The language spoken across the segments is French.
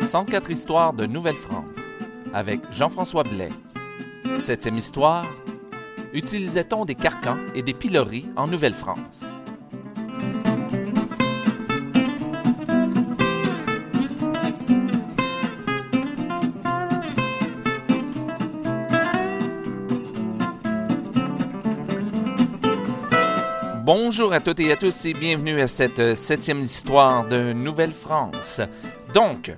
104 histoires de Nouvelle-France avec Jean-François Blais. Septième histoire. Utilisait-on des carcans et des piloris en Nouvelle-France? Bonjour à toutes et à tous et bienvenue à cette euh, septième histoire de Nouvelle-France. Donc,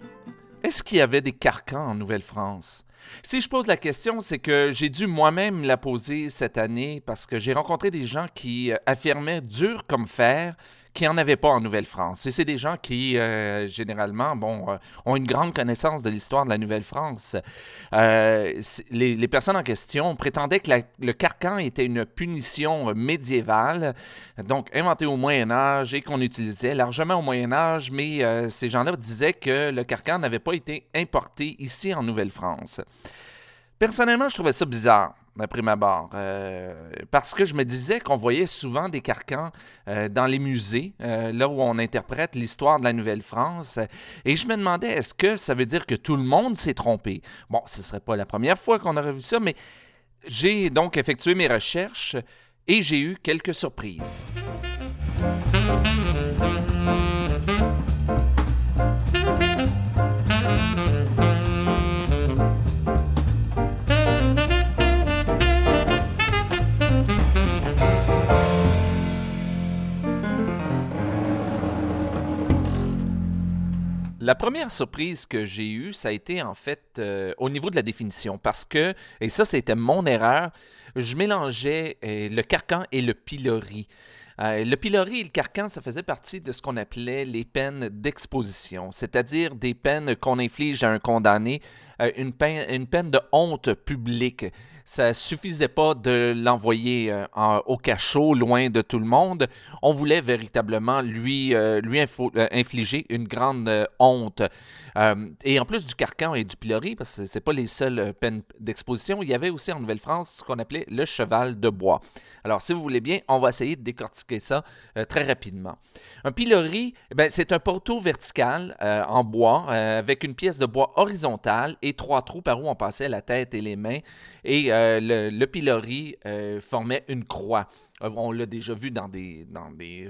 est-ce qu'il y avait des carcans en Nouvelle-France? Si je pose la question, c'est que j'ai dû moi-même la poser cette année parce que j'ai rencontré des gens qui euh, affirmaient dur comme fer qui n'en avaient pas en Nouvelle-France. Et c'est des gens qui, euh, généralement, bon, euh, ont une grande connaissance de l'histoire de la Nouvelle-France. Euh, les, personnes en question prétendaient que le carcan était une punition médiévale, donc inventée au Moyen Âge et qu'on utilisait largement au Moyen Âge, mais ces gens-là disaient que le carcan n'avait pas été importé ici en Nouvelle-France. Personnellement, je trouvais ça bizarre d'après ma barre. parce que je me disais qu'on voyait souvent des carcans euh, dans les musées, euh, là où on interprète l'histoire de la Nouvelle-France. Et je me demandais, est-ce que ça veut dire que tout le monde s'est trompé? Bon, ce ne serait pas la première fois qu'on aurait vu ça, mais j'ai donc effectué mes recherches et j'ai eu quelques surprises. La première surprise que j'ai eue, ça a été en fait euh, au niveau de la définition, parce que, et ça c'était mon erreur, je mélangeais euh, le carcan et le pilori. Euh, le pilori et le carcan, ça faisait partie de ce qu'on appelait les peines d'exposition, c'est-à-dire des peines qu'on inflige à un condamné, une, peine, une peine de honte publique ça suffisait pas de l'envoyer euh, au cachot, loin de tout le monde. On voulait véritablement lui, euh, euh, infliger une grande honte. et en plus du carcan et du pilori, parce que ce pas les seules peines d'exposition, il y avait aussi en Nouvelle-France ce qu'on appelait le cheval de bois. Alors, si vous voulez bien, on va essayer de décortiquer ça très rapidement. Un pilori, ben, c'est un poteau vertical en bois avec une pièce de bois horizontale et trois trous par où on passait la tête et les mains. Et euh, le, pilori euh, formait une croix. Euh, on l'a déjà vu dans des,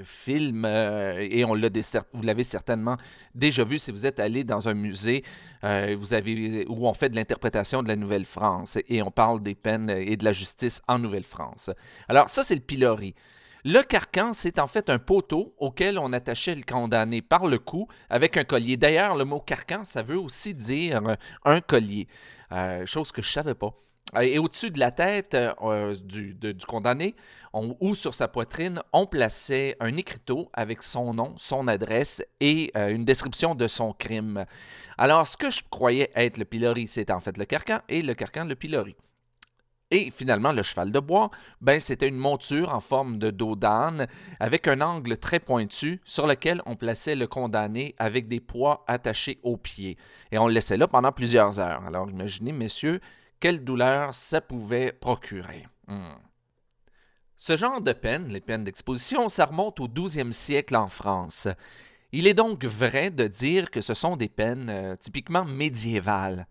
films et on l'a vous l'avez certainement déjà vu si vous êtes allé dans un musée où on fait de l'interprétation de la Nouvelle-France et on parle des peines et de la justice en Nouvelle-France. Alors ça, c'est le pilori. Le carcan, c'est en fait un poteau auquel on attachait le condamné par le cou avec un collier. D'ailleurs, le mot carcan, ça veut aussi dire un collier, chose que je ne savais pas. Et au-dessus de la tête euh, du, condamné ou sur sa poitrine, on plaçait un écriteau avec son nom, son adresse et euh, une description de son crime. Alors, ce que je croyais être le pilori, c'était en fait le carcan et le carcan, le pilori. Et finalement, le cheval de bois, ben, c'était une monture en forme de dos d'âne avec un angle très pointu sur lequel on plaçait le condamné avec des poids attachés aux pieds. Et on le laissait là pendant plusieurs heures. Alors imaginez, messieurs, quelle douleur ça pouvait procurer. Hmm. Ce genre de peine, les peines d'exposition, ça remonte au 12e siècle en France. Il est donc vrai de dire que ce sont des peines euh, typiquement médiévales.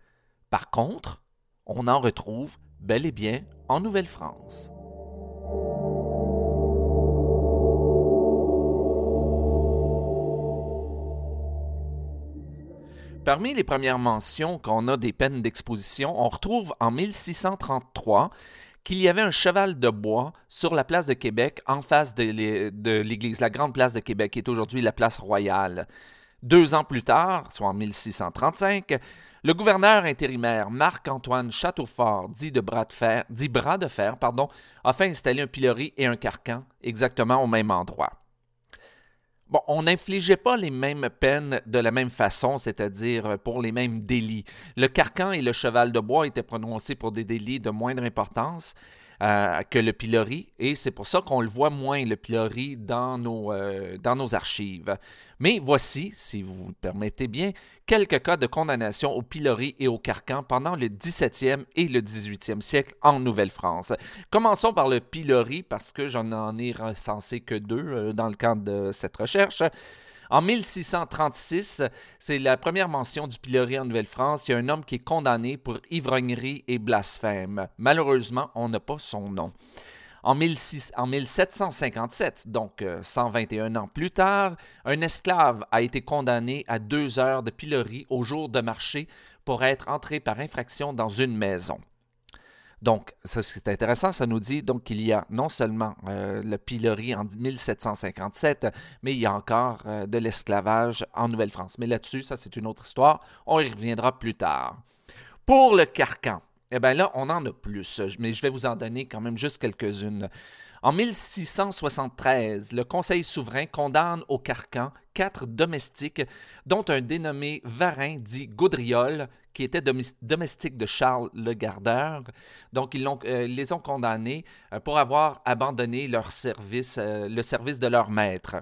Par contre, on en retrouve bel et bien en Nouvelle-France. Parmi les premières mentions qu'on a des peines d'exposition, on retrouve en 1633 qu'il y avait un cheval de bois sur la place de Québec en face de l'église, la grande place de Québec, qui est aujourd'hui la place royale. Deux ans plus tard, soit en 1635, le gouverneur intérimaire Marc-Antoine Châteaufort, dit, de bras de fer, dit bras de fer, pardon, a fait installer un pilori et un carcan exactement au même endroit. Bon, on n'infligeait pas les mêmes peines de la même façon, c'est-à-dire pour les mêmes délits. Le carcan et le cheval de bois étaient prononcés pour des délits de moindre importance, que le pilori, et c'est pour ça qu'on le voit moins, le pilori, dans nos, euh, archives. Mais voici, si vous me permettez bien, quelques cas de condamnation au pilori et au carcan pendant le 17e et le 18e siècle en Nouvelle-France. Commençons par le pilori, parce que j'en ai recensé que deux euh, dans le cadre de cette recherche. En 1636, c'est la première mention du pilori en Nouvelle-France. Il y a un homme qui est condamné pour ivrognerie et blasphème. Malheureusement, on n'a pas son nom. En, 1757, donc 121 euh, ans plus tard, un esclave a été condamné à deux heures de pilori au jour de marché pour être entré par infraction dans une maison. Donc, ça c'est intéressant, ça nous dit donc qu'il y a non seulement euh, le pilori en 1757, mais il y a encore euh, de l'esclavage en Nouvelle-France. Mais là-dessus, ça c'est une autre histoire, on y reviendra plus tard. Pour le carcan, eh bien là, on en a plus, mais je vais vous en donner quand même juste quelques-unes. En 1673, le Conseil souverain condamne au carcan quatre domestiques, dont un dénommé Varin dit Gaudriol, qui était domestique de Charles le Gardeur. Donc, ils, euh, les ont condamnés euh, pour avoir abandonné leur service, euh, le service de leur maître.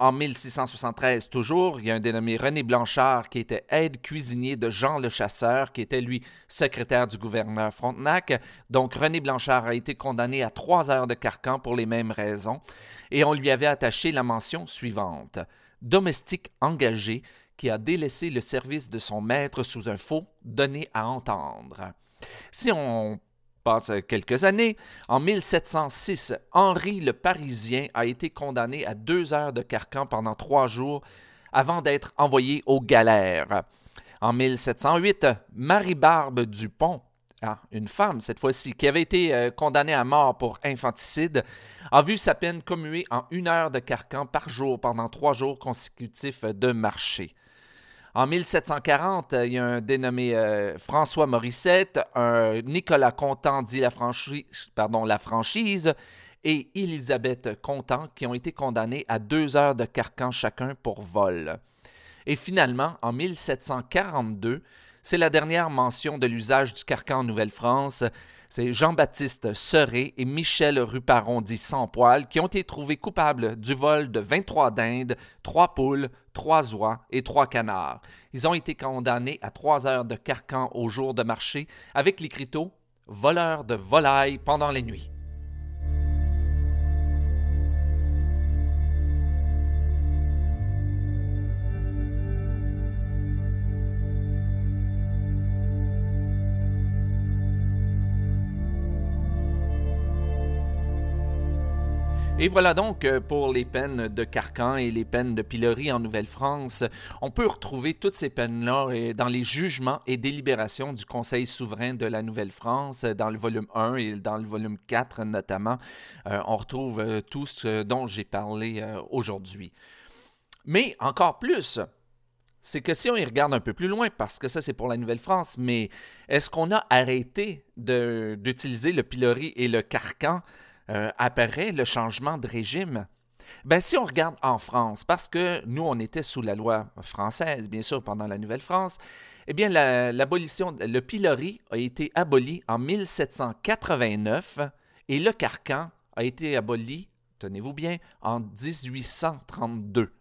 En 1673, toujours, il y a un dénommé René Blanchard qui était aide-cuisinier de Jean le Chasseur, qui était lui secrétaire du gouverneur Frontenac. Donc René Blanchard a été condamné à trois heures de carcan pour les mêmes raisons, et on lui avait attaché la mention suivante domestique engagé qui a délaissé le service de son maître sous un faux donné à entendre. Si on passe quelques années, en 1706, Henri le Parisien a été condamné à deux heures de carcan pendant trois jours avant d'être envoyé aux galères. En 1708, Marie-Barbe Dupont, ah, une femme cette fois-ci, qui avait été euh, condamnée à mort pour infanticide, a vu sa peine commuée en une heure de carcan par jour pendant trois jours consécutifs de marché. En 1740, il y a un dénommé euh, François Morissette, un Nicolas Contant dit la franchise et Élisabeth Contant qui ont été condamnés à deux heures de carcan chacun pour vol. Et finalement, en 1742, c'est la dernière mention de l'usage du carcan en Nouvelle-France. C'est Jean-Baptiste Serré et Michel Ruparon dit sans poil qui ont été trouvés coupables du vol de 23 dindes, 3 poules, 3 oies et 3 canards. Ils ont été condamnés à 3 heures de carcan au jour de marché avec l'écriteau voleurs de volailles pendant les nuits. Et voilà donc euh, pour les peines de carcan et les peines de pilori en Nouvelle-France. On peut retrouver toutes ces peines-là euh, dans les jugements et délibérations du Conseil souverain de la Nouvelle-France, euh, dans le volume 1 et dans le volume 4 notamment. on retrouve tout ce dont j'ai parlé aujourd'hui. Mais encore plus, c'est que si on y regarde un peu plus loin, parce que ça c'est pour la Nouvelle-France, mais est-ce qu'on a arrêté d'utiliser le pilori et le carcan euh, apparaît le changement de régime. Ben, si on regarde en France, parce que nous, on était sous la loi française, bien sûr, pendant la Nouvelle-France, eh bien, l'abolition, le pilori a été aboli en 1789 et le carcan a été aboli, tenez-vous bien, en 1832.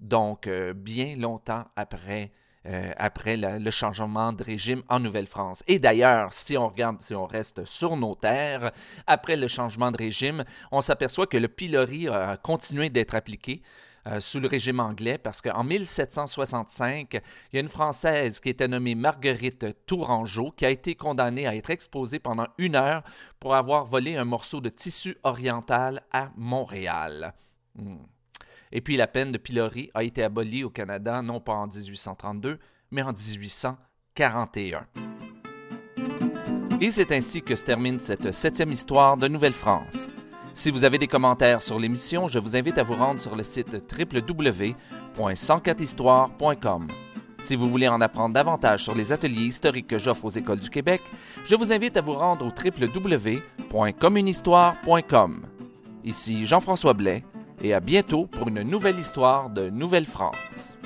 Donc, euh, bien longtemps après euh, après le changement de régime en Nouvelle-France. Et d'ailleurs, si on regarde, si on reste sur nos terres, après le changement de régime, on s'aperçoit que le pilori a continué d'être appliqué. Euh, sous le régime anglais, parce qu'en 1765, il y a une Française qui était nommée Marguerite Tourangeau qui a été condamnée à être exposée pendant une heure pour avoir volé un morceau de tissu oriental à Montréal. Hmm. Et puis la peine de pilori a été abolie au Canada non pas en 1832, mais en 1841. Et c'est ainsi que se termine cette septième histoire de Nouvelle-France. Si vous avez des commentaires sur l'émission, je vous invite à vous rendre sur le site www.104histoire.com. Si vous voulez en apprendre davantage sur les ateliers historiques que j'offre aux écoles du Québec, je vous invite à vous rendre au www.communhistoire.com. Ici Jean-François Blais et à bientôt pour une nouvelle histoire de Nouvelle-France.